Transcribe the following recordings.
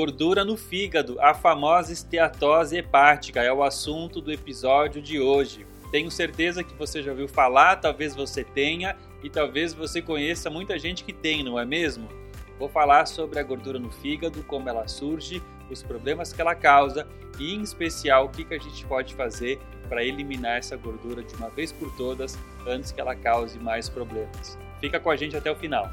Gordura no fígado, a famosa esteatose hepática, é o assunto do episódio de hoje. Tenho certeza que você já ouviu falar, talvez você tenha e talvez você conheça muita gente que tem, não é mesmo? Vou falar sobre a gordura no fígado, como ela surge, os problemas que ela causa e, em especial, o que, que a gente pode fazer para eliminar essa gordura de uma vez por todas antes que ela cause mais problemas. Fica com a gente até o final.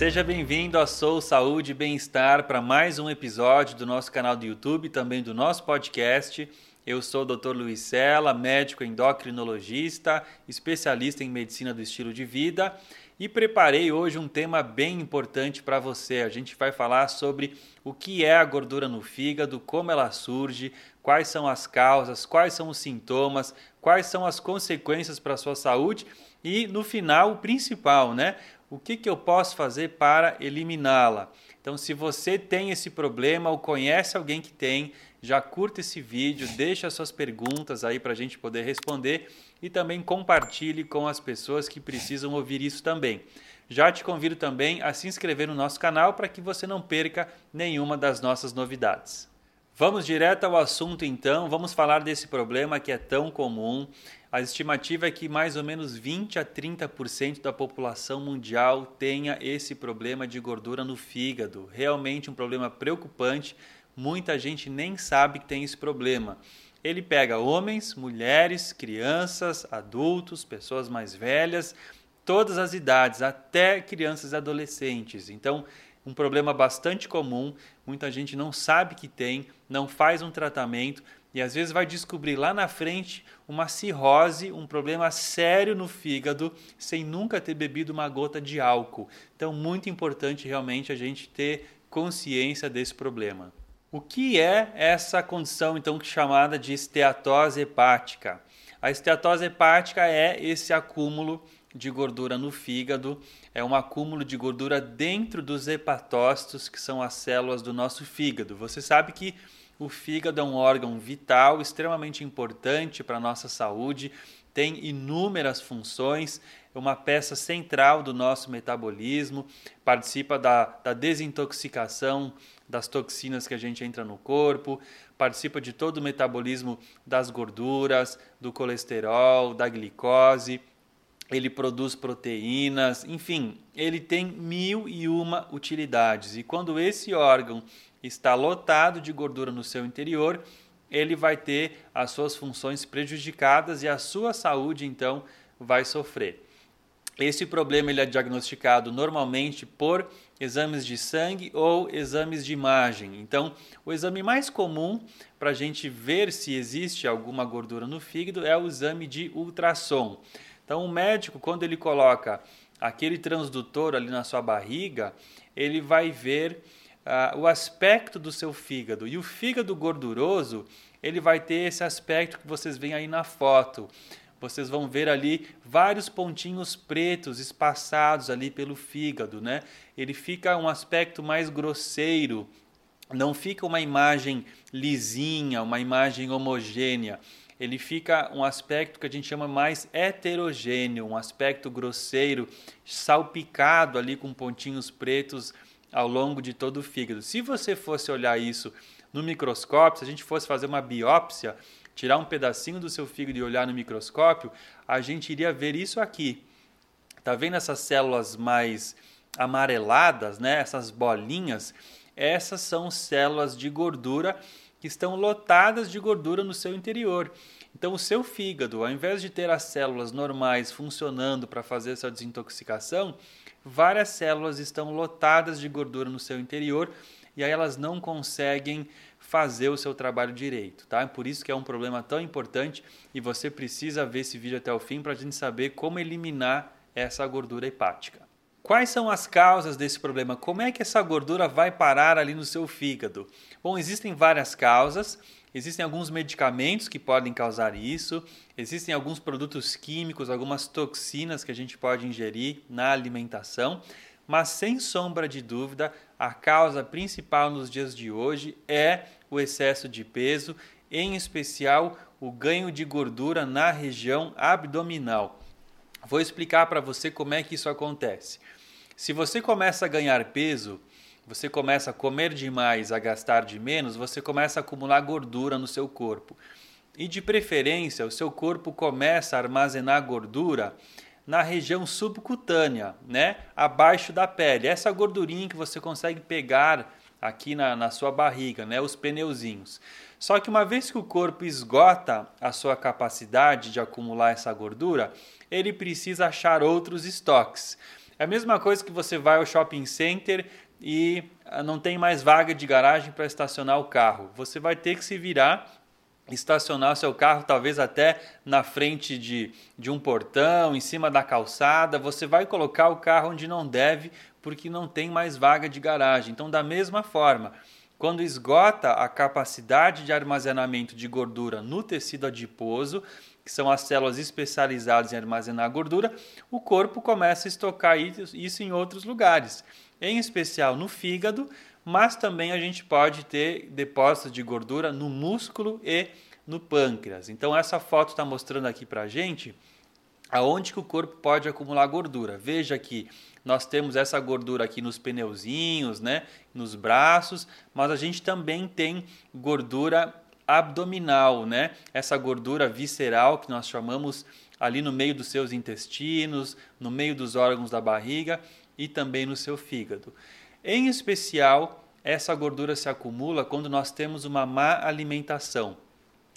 Seja bem-vindo a Sou Saúde e Bem-Estar para mais um episódio do nosso canal do YouTube, também do nosso podcast. Eu sou o Dr. Luiz Sela, médico endocrinologista, especialista em medicina do estilo de vida e preparei hoje um tema bem importante para você. A gente vai falar sobre o que é a gordura no fígado, como ela surge, quais são as causas, quais são os sintomas, quais são as consequências para a sua saúde e no final o principal, né? O que, que eu posso fazer para eliminá-la? Então, se você tem esse problema ou conhece alguém que tem, já curta esse vídeo, deixa suas perguntas aí para a gente poder responder e também compartilhe com as pessoas que precisam ouvir isso também. Já te convido também a se inscrever no nosso canal para que você não perca nenhuma das nossas novidades. Vamos direto ao assunto então, vamos falar desse problema que é tão comum. A estimativa é que mais ou menos 20 a 30% da população mundial tenha esse problema de gordura no fígado. Realmente um problema preocupante, muita gente nem sabe que tem esse problema. Ele pega homens, mulheres, crianças, adultos, pessoas mais velhas, todas as idades, até crianças e adolescentes. Então, um problema bastante comum, muita gente não sabe que tem, não faz um tratamento e às vezes vai descobrir lá na frente uma cirrose, um problema sério no fígado, sem nunca ter bebido uma gota de álcool. Então, muito importante realmente a gente ter consciência desse problema. O que é essa condição então chamada de esteatose hepática? A esteatose hepática é esse acúmulo de gordura no fígado, é um acúmulo de gordura dentro dos hepatócitos, que são as células do nosso fígado. Você sabe que o fígado é um órgão vital, extremamente importante para a nossa saúde, tem inúmeras funções, é uma peça central do nosso metabolismo, participa da, da desintoxicação das toxinas que a gente entra no corpo, participa de todo o metabolismo das gorduras, do colesterol, da glicose ele produz proteínas, enfim, ele tem mil e uma utilidades. E quando esse órgão está lotado de gordura no seu interior, ele vai ter as suas funções prejudicadas e a sua saúde então vai sofrer. Esse problema ele é diagnosticado normalmente por exames de sangue ou exames de imagem. Então, o exame mais comum para a gente ver se existe alguma gordura no fígado é o exame de ultrassom. Então, o médico, quando ele coloca aquele transdutor ali na sua barriga, ele vai ver uh, o aspecto do seu fígado. E o fígado gorduroso, ele vai ter esse aspecto que vocês veem aí na foto. Vocês vão ver ali vários pontinhos pretos espaçados ali pelo fígado, né? Ele fica um aspecto mais grosseiro, não fica uma imagem lisinha, uma imagem homogênea ele fica um aspecto que a gente chama mais heterogêneo, um aspecto grosseiro, salpicado ali com pontinhos pretos ao longo de todo o fígado. Se você fosse olhar isso no microscópio, se a gente fosse fazer uma biópsia, tirar um pedacinho do seu fígado e olhar no microscópio, a gente iria ver isso aqui. Tá vendo essas células mais amareladas, né? Essas bolinhas, essas são células de gordura que estão lotadas de gordura no seu interior. Então, o seu fígado, ao invés de ter as células normais funcionando para fazer essa desintoxicação, várias células estão lotadas de gordura no seu interior e aí elas não conseguem fazer o seu trabalho direito, tá? Por isso que é um problema tão importante e você precisa ver esse vídeo até o fim para a gente saber como eliminar essa gordura hepática. Quais são as causas desse problema? Como é que essa gordura vai parar ali no seu fígado? Bom, existem várias causas. Existem alguns medicamentos que podem causar isso, existem alguns produtos químicos, algumas toxinas que a gente pode ingerir na alimentação, mas sem sombra de dúvida, a causa principal nos dias de hoje é o excesso de peso, em especial o ganho de gordura na região abdominal. Vou explicar para você como é que isso acontece. Se você começa a ganhar peso, você começa a comer demais, a gastar de menos, você começa a acumular gordura no seu corpo. E de preferência, o seu corpo começa a armazenar gordura na região subcutânea, né? abaixo da pele. Essa gordurinha que você consegue pegar aqui na, na sua barriga, né? os pneuzinhos. Só que uma vez que o corpo esgota a sua capacidade de acumular essa gordura, ele precisa achar outros estoques. É a mesma coisa que você vai ao shopping center e ah, não tem mais vaga de garagem para estacionar o carro. Você vai ter que se virar estacionar seu carro talvez até na frente de, de um portão, em cima da calçada, você vai colocar o carro onde não deve porque não tem mais vaga de garagem. Então, da mesma forma, quando esgota a capacidade de armazenamento de gordura no tecido adiposo, que são as células especializadas em armazenar gordura, o corpo começa a estocar isso em outros lugares, em especial no fígado, mas também a gente pode ter depósitos de gordura no músculo e no pâncreas. Então essa foto está mostrando aqui para a gente aonde que o corpo pode acumular gordura. Veja que nós temos essa gordura aqui nos pneuzinhos, né, nos braços, mas a gente também tem gordura abdominal, né? Essa gordura visceral que nós chamamos ali no meio dos seus intestinos, no meio dos órgãos da barriga e também no seu fígado. Em especial, essa gordura se acumula quando nós temos uma má alimentação.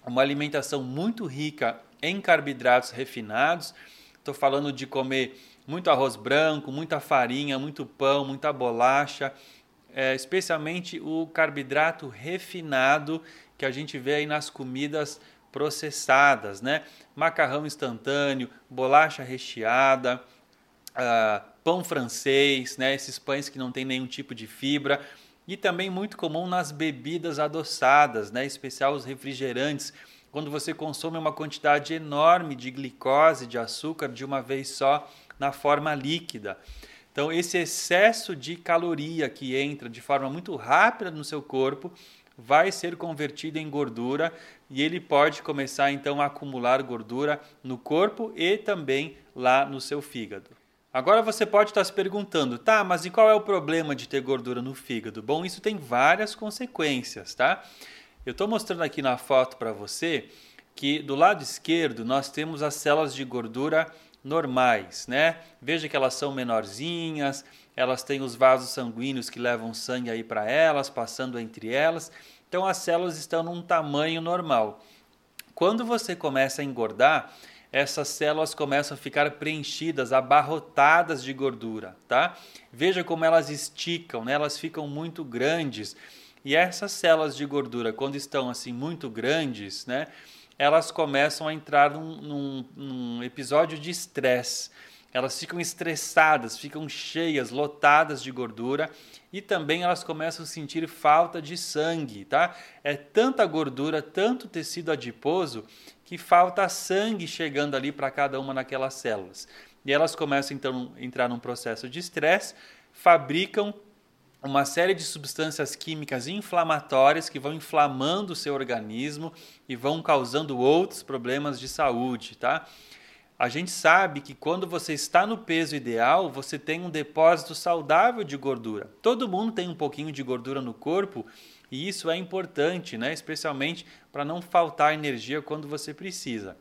Uma alimentação muito rica em carboidratos refinados. Estou falando de comer muito arroz branco, muita farinha, muito pão, muita bolacha, é, especialmente o carboidrato refinado que a gente vê aí nas comidas processadas, né? Macarrão instantâneo, bolacha recheada, uh, pão francês, né? esses pães que não tem nenhum tipo de fibra. E também muito comum nas bebidas adoçadas, né? em especial os refrigerantes, quando você consome uma quantidade enorme de glicose, de açúcar de uma vez só na forma líquida. Então, esse excesso de caloria que entra de forma muito rápida no seu corpo vai ser convertido em gordura e ele pode começar então a acumular gordura no corpo e também lá no seu fígado. Agora você pode estar se perguntando, tá, mas e qual é o problema de ter gordura no fígado? Bom, isso tem várias consequências, tá? Eu estou mostrando aqui na foto para você que do lado esquerdo nós temos as células de gordura normais, né? Veja que elas são menorzinhas, elas têm os vasos sanguíneos que levam sangue aí para elas, passando entre elas. Então as células estão num tamanho normal. Quando você começa a engordar, essas células começam a ficar preenchidas, abarrotadas de gordura, tá? Veja como elas esticam, né? Elas ficam muito grandes. E essas células de gordura, quando estão assim muito grandes, né? Elas começam a entrar num, num, num episódio de estresse. Elas ficam estressadas, ficam cheias, lotadas de gordura e também elas começam a sentir falta de sangue, tá? É tanta gordura, tanto tecido adiposo que falta sangue chegando ali para cada uma daquelas células. E elas começam então a entrar num processo de estresse, fabricam uma série de substâncias químicas inflamatórias que vão inflamando o seu organismo e vão causando outros problemas de saúde, tá? A gente sabe que quando você está no peso ideal, você tem um depósito saudável de gordura. Todo mundo tem um pouquinho de gordura no corpo e isso é importante, né? especialmente para não faltar energia quando você precisa.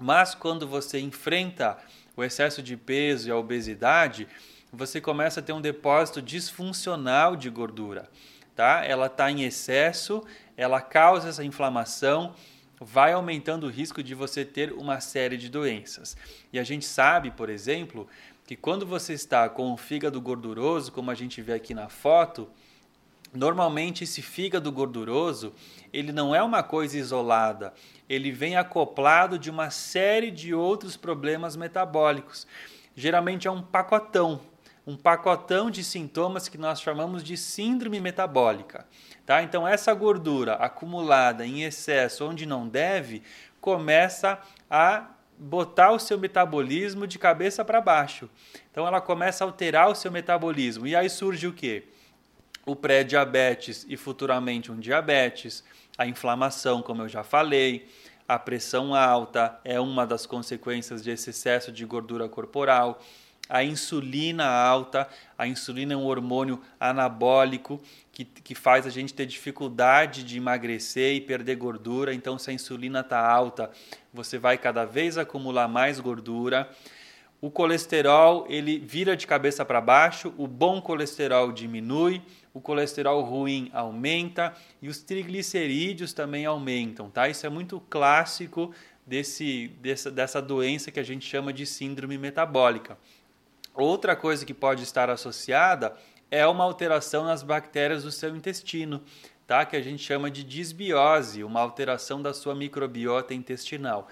Mas quando você enfrenta o excesso de peso e a obesidade, você começa a ter um depósito disfuncional de gordura. Tá? Ela está em excesso, ela causa essa inflamação vai aumentando o risco de você ter uma série de doenças. E a gente sabe, por exemplo, que quando você está com o fígado gorduroso, como a gente vê aqui na foto, normalmente esse fígado gorduroso, ele não é uma coisa isolada, ele vem acoplado de uma série de outros problemas metabólicos. Geralmente é um pacotão, um pacotão de sintomas que nós chamamos de síndrome metabólica. Tá? Então, essa gordura acumulada em excesso onde não deve começa a botar o seu metabolismo de cabeça para baixo. Então ela começa a alterar o seu metabolismo. E aí surge o quê? O pré-diabetes e futuramente um diabetes, a inflamação, como eu já falei, a pressão alta é uma das consequências desse excesso de gordura corporal a insulina alta. A insulina é um hormônio anabólico que, que faz a gente ter dificuldade de emagrecer e perder gordura. Então, se a insulina está alta, você vai cada vez acumular mais gordura. O colesterol ele vira de cabeça para baixo, o bom colesterol diminui, o colesterol ruim aumenta e os triglicerídeos também aumentam, tá? Isso é muito clássico desse, dessa, dessa doença que a gente chama de síndrome metabólica. Outra coisa que pode estar associada é uma alteração nas bactérias do seu intestino, tá? que a gente chama de disbiose, uma alteração da sua microbiota intestinal.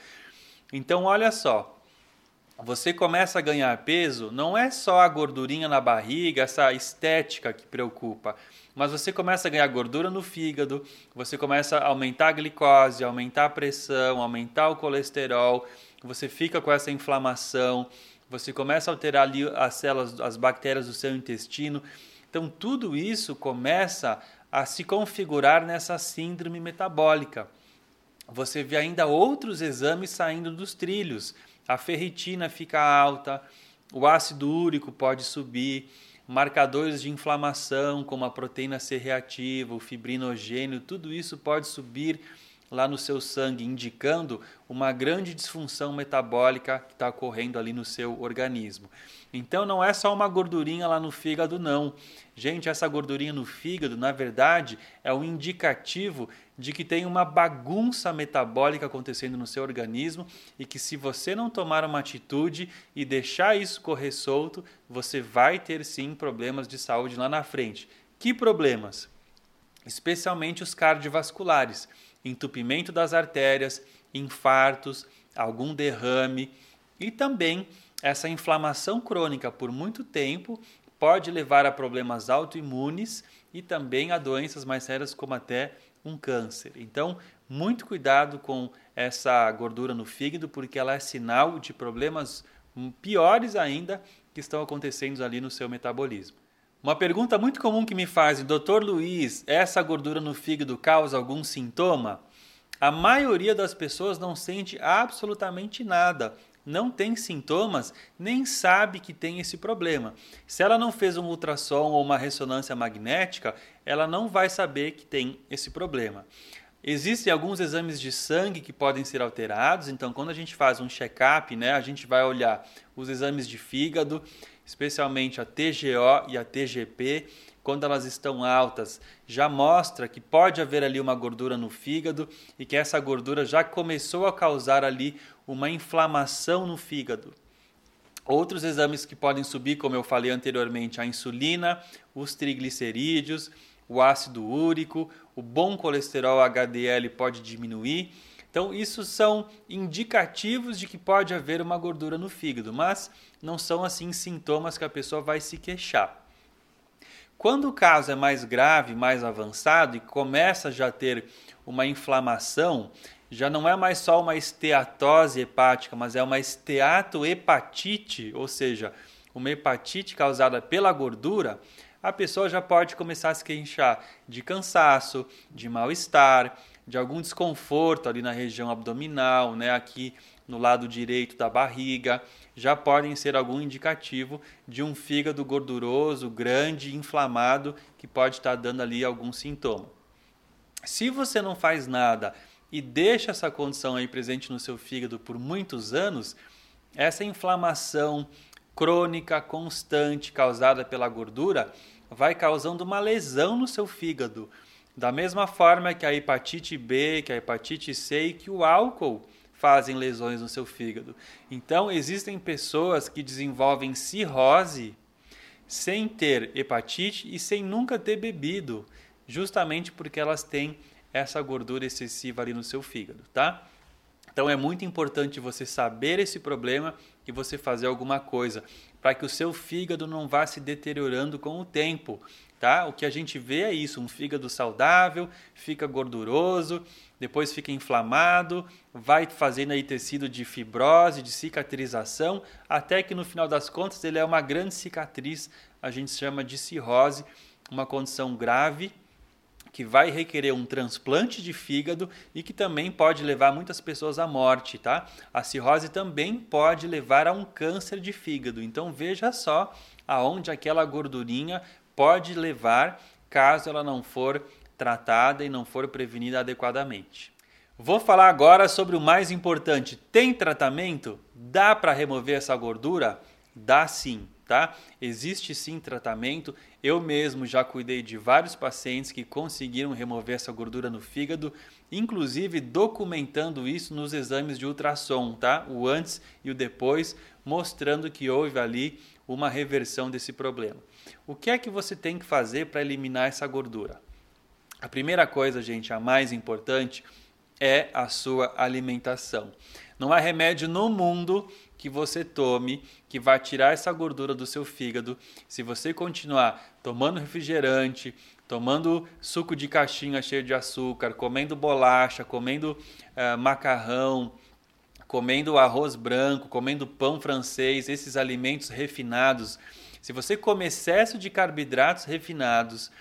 Então, olha só, você começa a ganhar peso, não é só a gordurinha na barriga, essa estética que preocupa, mas você começa a ganhar gordura no fígado, você começa a aumentar a glicose, aumentar a pressão, aumentar o colesterol, você fica com essa inflamação, você começa a alterar ali as células, as bactérias do seu intestino. Então, tudo isso começa a se configurar nessa síndrome metabólica. Você vê ainda outros exames saindo dos trilhos. A ferritina fica alta, o ácido úrico pode subir, marcadores de inflamação, como a proteína C reativa, o fibrinogênio, tudo isso pode subir lá no seu sangue, indicando uma grande disfunção metabólica que está ocorrendo ali no seu organismo. Então não é só uma gordurinha lá no fígado, não. Gente, essa gordurinha no fígado, na verdade, é um indicativo de que tem uma bagunça metabólica acontecendo no seu organismo e que se você não tomar uma atitude e deixar isso correr solto, você vai ter sim problemas de saúde lá na frente. Que problemas? Especialmente os cardiovasculares entupimento das artérias, infartos, algum derrame e também essa inflamação crônica por muito tempo pode levar a problemas autoimunes e também a doenças mais sérias como até um câncer. Então, muito cuidado com essa gordura no fígado, porque ela é sinal de problemas piores ainda que estão acontecendo ali no seu metabolismo. Uma pergunta muito comum que me fazem, doutor Luiz, essa gordura no fígado causa algum sintoma? A maioria das pessoas não sente absolutamente nada, não tem sintomas, nem sabe que tem esse problema. Se ela não fez um ultrassom ou uma ressonância magnética, ela não vai saber que tem esse problema. Existem alguns exames de sangue que podem ser alterados, então quando a gente faz um check-up, né, a gente vai olhar os exames de fígado, especialmente a TGO e a TGP, quando elas estão altas, já mostra que pode haver ali uma gordura no fígado e que essa gordura já começou a causar ali uma inflamação no fígado. Outros exames que podem subir, como eu falei anteriormente, a insulina, os triglicerídeos, o ácido úrico, o bom colesterol HDL pode diminuir. Então, isso são indicativos de que pode haver uma gordura no fígado, mas não são assim sintomas que a pessoa vai se queixar. Quando o caso é mais grave, mais avançado e começa já a ter uma inflamação, já não é mais só uma esteatose hepática, mas é uma esteatohepatite, ou seja, uma hepatite causada pela gordura, a pessoa já pode começar a se queixar de cansaço, de mal-estar, de algum desconforto ali na região abdominal, né, aqui no lado direito da barriga, já podem ser algum indicativo de um fígado gorduroso, grande, inflamado, que pode estar dando ali algum sintoma. Se você não faz nada e deixa essa condição aí presente no seu fígado por muitos anos, essa inflamação crônica, constante, causada pela gordura, vai causando uma lesão no seu fígado. Da mesma forma que a hepatite B, que a hepatite C e que o álcool fazem lesões no seu fígado. Então, existem pessoas que desenvolvem cirrose sem ter hepatite e sem nunca ter bebido, justamente porque elas têm essa gordura excessiva ali no seu fígado, tá? Então é muito importante você saber esse problema e você fazer alguma coisa para que o seu fígado não vá se deteriorando com o tempo. Tá? O que a gente vê é isso, um fígado saudável, fica gorduroso, depois fica inflamado, vai fazendo aí tecido de fibrose, de cicatrização, até que no final das contas ele é uma grande cicatriz, a gente chama de cirrose, uma condição grave que vai requerer um transplante de fígado e que também pode levar muitas pessoas à morte, tá? A cirrose também pode levar a um câncer de fígado. Então veja só aonde aquela gordurinha pode levar caso ela não for tratada e não for prevenida adequadamente. Vou falar agora sobre o mais importante. Tem tratamento? Dá para remover essa gordura? Dá sim tá? Existe sim tratamento. Eu mesmo já cuidei de vários pacientes que conseguiram remover essa gordura no fígado, inclusive documentando isso nos exames de ultrassom, tá? O antes e o depois, mostrando que houve ali uma reversão desse problema. O que é que você tem que fazer para eliminar essa gordura? A primeira coisa, gente, a mais importante, é a sua alimentação. Não há remédio no mundo que você tome que vai tirar essa gordura do seu fígado. Se você continuar tomando refrigerante, tomando suco de caixinha cheio de açúcar, comendo bolacha, comendo uh, macarrão, comendo arroz branco, comendo pão francês, esses alimentos refinados, se você comer excesso de carboidratos refinados,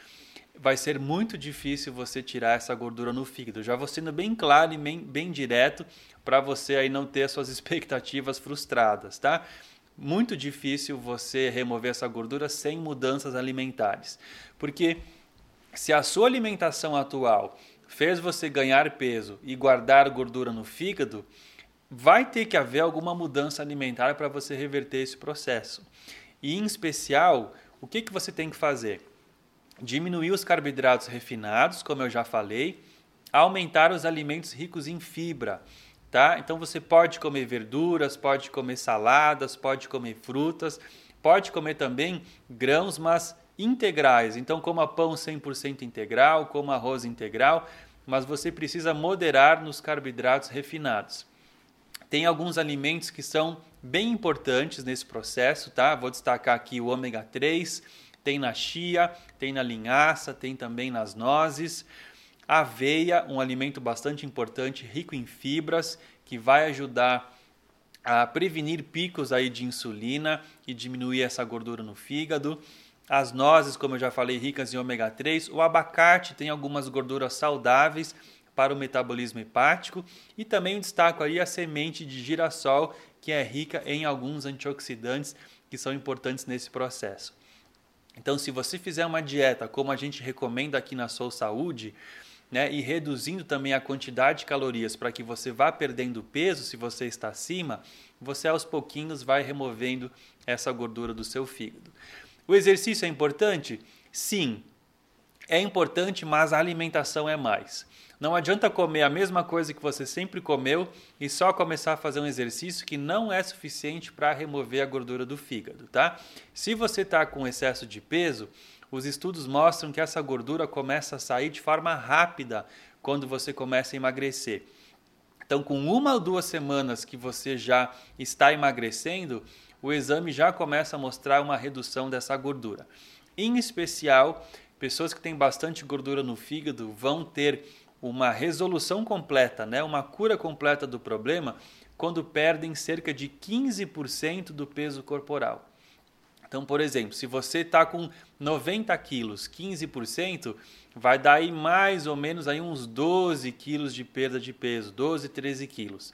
vai ser muito difícil você tirar essa gordura no fígado. Já vou sendo bem claro e bem, bem direto para você aí não ter suas expectativas frustradas, tá? Muito difícil você remover essa gordura sem mudanças alimentares. Porque se a sua alimentação atual fez você ganhar peso e guardar gordura no fígado, vai ter que haver alguma mudança alimentar para você reverter esse processo. E em especial, o que, que você tem que fazer? Diminuir os carboidratos refinados, como eu já falei, aumentar os alimentos ricos em fibra tá? Então você pode comer verduras, pode comer saladas, pode comer frutas, pode comer também grãos, mas integrais. Então coma pão 100% integral, coma arroz integral, mas você precisa moderar nos carboidratos refinados. Tem alguns alimentos que são bem importantes nesse processo, tá? Vou destacar aqui o ômega 3, tem na chia, tem na linhaça, tem também nas nozes. Aveia, um alimento bastante importante, rico em fibras, que vai ajudar a prevenir picos aí de insulina e diminuir essa gordura no fígado. As nozes, como eu já falei, ricas em ômega 3. O abacate tem algumas gorduras saudáveis para o metabolismo hepático. E também destaco aí a semente de girassol, que é rica em alguns antioxidantes que são importantes nesse processo. Então, se você fizer uma dieta como a gente recomenda aqui na Soul Saúde, né, e reduzindo também a quantidade de calorias para que você vá perdendo peso se você está acima, você aos pouquinhos vai removendo essa gordura do seu fígado. O exercício é importante? Sim, é importante, mas a alimentação é mais. Não adianta comer a mesma coisa que você sempre comeu e só começar a fazer um exercício que não é suficiente para remover a gordura do fígado, tá? Se você está com excesso de peso, os estudos mostram que essa gordura começa a sair de forma rápida quando você começa a emagrecer. Então, com uma ou duas semanas que você já está emagrecendo, o exame já começa a mostrar uma redução dessa gordura. Em especial, pessoas que têm bastante gordura no fígado vão ter uma resolução completa, né, uma cura completa do problema quando perdem cerca de 15% do peso corporal. Então, por exemplo, se você está com 90 quilos, 15%, vai dar aí mais ou menos aí uns 12 quilos de perda de peso, 12, 13 quilos.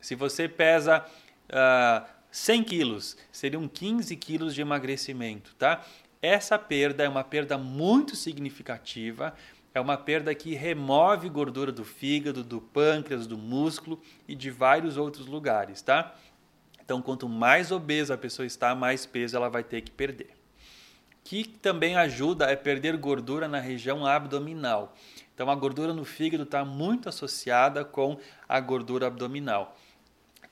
Se você pesa uh, ah, 100 quilos, seriam 15 quilos de emagrecimento, tá? Essa perda é uma perda muito significativa, é uma perda que remove gordura do fígado, do pâncreas, do músculo e de vários outros lugares, tá? Então, quanto mais obesa a pessoa está, mais peso ela vai ter que perder. Que também ajuda é perder gordura na região abdominal. Então, a gordura no fígado está muito associada com a gordura abdominal.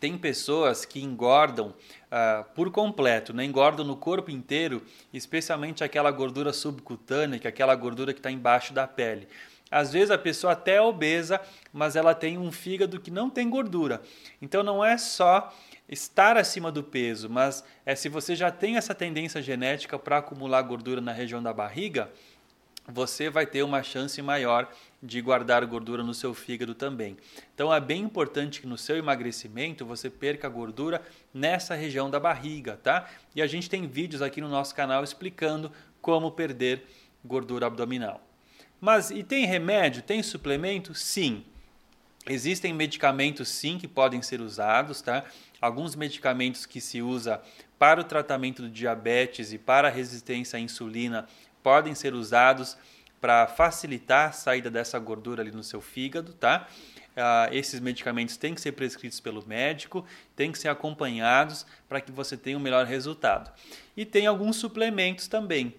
Tem pessoas que engordam uh, por completo, né? engordam no corpo inteiro, especialmente aquela gordura subcutânea, que é aquela gordura que está embaixo da pele. Às vezes a pessoa até é obesa, mas ela tem um fígado que não tem gordura. Então não é só estar acima do peso, mas é se você já tem essa tendência genética para acumular gordura na região da barriga, você vai ter uma chance maior de guardar gordura no seu fígado também. Então é bem importante que no seu emagrecimento você perca gordura nessa região da barriga, tá? E a gente tem vídeos aqui no nosso canal explicando como perder gordura abdominal. Mas e tem remédio? Tem suplemento? Sim. Existem medicamentos sim que podem ser usados, tá? Alguns medicamentos que se usa para o tratamento do diabetes e para a resistência à insulina podem ser usados para facilitar a saída dessa gordura ali no seu fígado, tá? Uh, esses medicamentos têm que ser prescritos pelo médico, têm que ser acompanhados para que você tenha o um melhor resultado. E tem alguns suplementos também.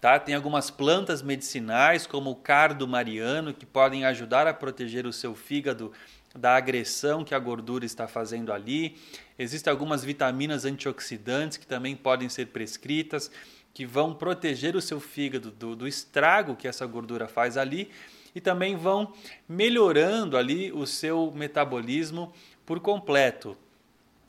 Tá? Tem algumas plantas medicinais, como o cardo mariano, que podem ajudar a proteger o seu fígado da agressão que a gordura está fazendo ali. Existem algumas vitaminas antioxidantes que também podem ser prescritas, que vão proteger o seu fígado do, do estrago que essa gordura faz ali e também vão melhorando ali o seu metabolismo por completo.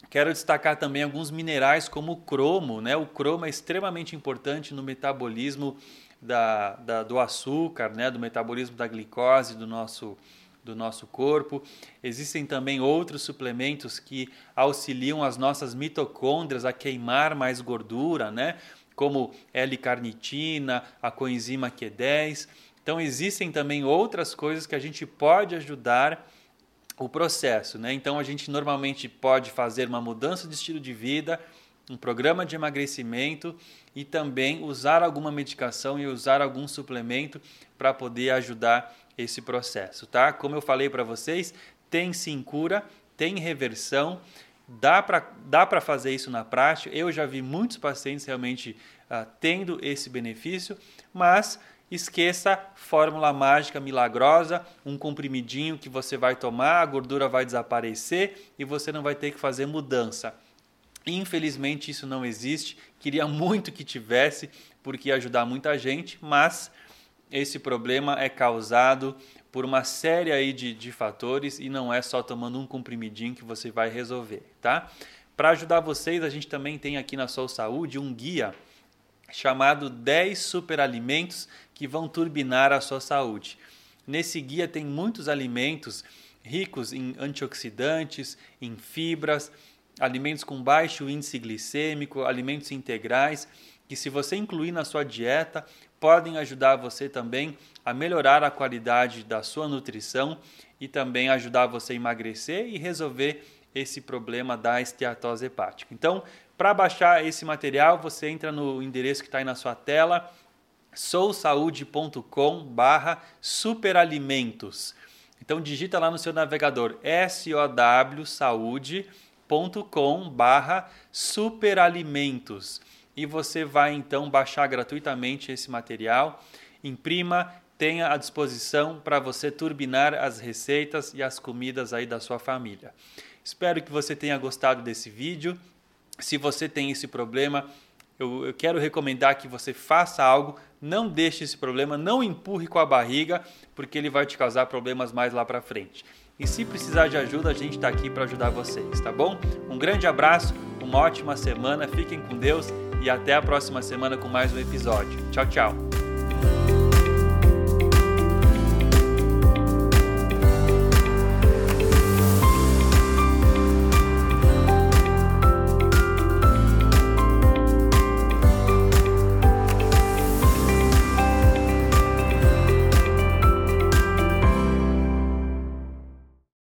Quero destacar também alguns minerais como o cromo. Né? O cromo é extremamente importante no metabolismo da, da, do açúcar, né? do metabolismo da glicose do nosso, do nosso corpo. Existem também outros suplementos que auxiliam as nossas mitocôndrias a queimar mais gordura, né? Como L-carnitina, a coenzima Q10. Então existem também outras coisas que a gente pode ajudar o processo. Né? Então a gente normalmente pode fazer uma mudança de estilo de vida, um programa de emagrecimento e também usar alguma medicação e usar algum suplemento para poder ajudar esse processo, tá? Como eu falei para vocês, tem sim cura, tem reversão, dá para dá fazer isso na prática. Eu já vi muitos pacientes realmente uh, tendo esse benefício, mas esqueça fórmula mágica milagrosa, um comprimidinho que você vai tomar, a gordura vai desaparecer e você não vai ter que fazer mudança. Infelizmente isso não existe. Queria muito que tivesse, porque ia ajudar muita gente, mas esse problema é causado por uma série aí de, de fatores e não é só tomando um comprimidinho que você vai resolver, tá? Para ajudar vocês, a gente também tem aqui na Soul Saúde um guia chamado 10 superalimentos que vão turbinar a sua saúde. Nesse guia tem muitos alimentos ricos em antioxidantes, em fibras, alimentos com baixo índice glicêmico, alimentos integrais, que se você incluir na sua dieta, podem ajudar você também a melhorar a qualidade da sua nutrição e também ajudar você a emagrecer e resolver esse problema da esteatose hepática. Então, para baixar esse material, você entra no endereço que está aí na sua tela, sousaude.com barra superalimentos. Então digita lá no seu navegador sowsaude.com barra superalimentos e você vai então baixar gratuitamente esse material, imprima, tenha à disposição para você turbinar as receitas e as comidas aí da sua família. Espero que você tenha gostado desse vídeo. Se você tem esse problema, eu, eu, quero recomendar que você faça algo, não deixe esse problema, não empurre com a barriga, porque ele vai te causar problemas mais lá para frente. E se precisar de ajuda, a gente está aqui para ajudar vocês, tá bom? Um grande abraço, uma ótima semana, fiquem com Deus e até a próxima semana com mais um episódio. Tchau, tchau!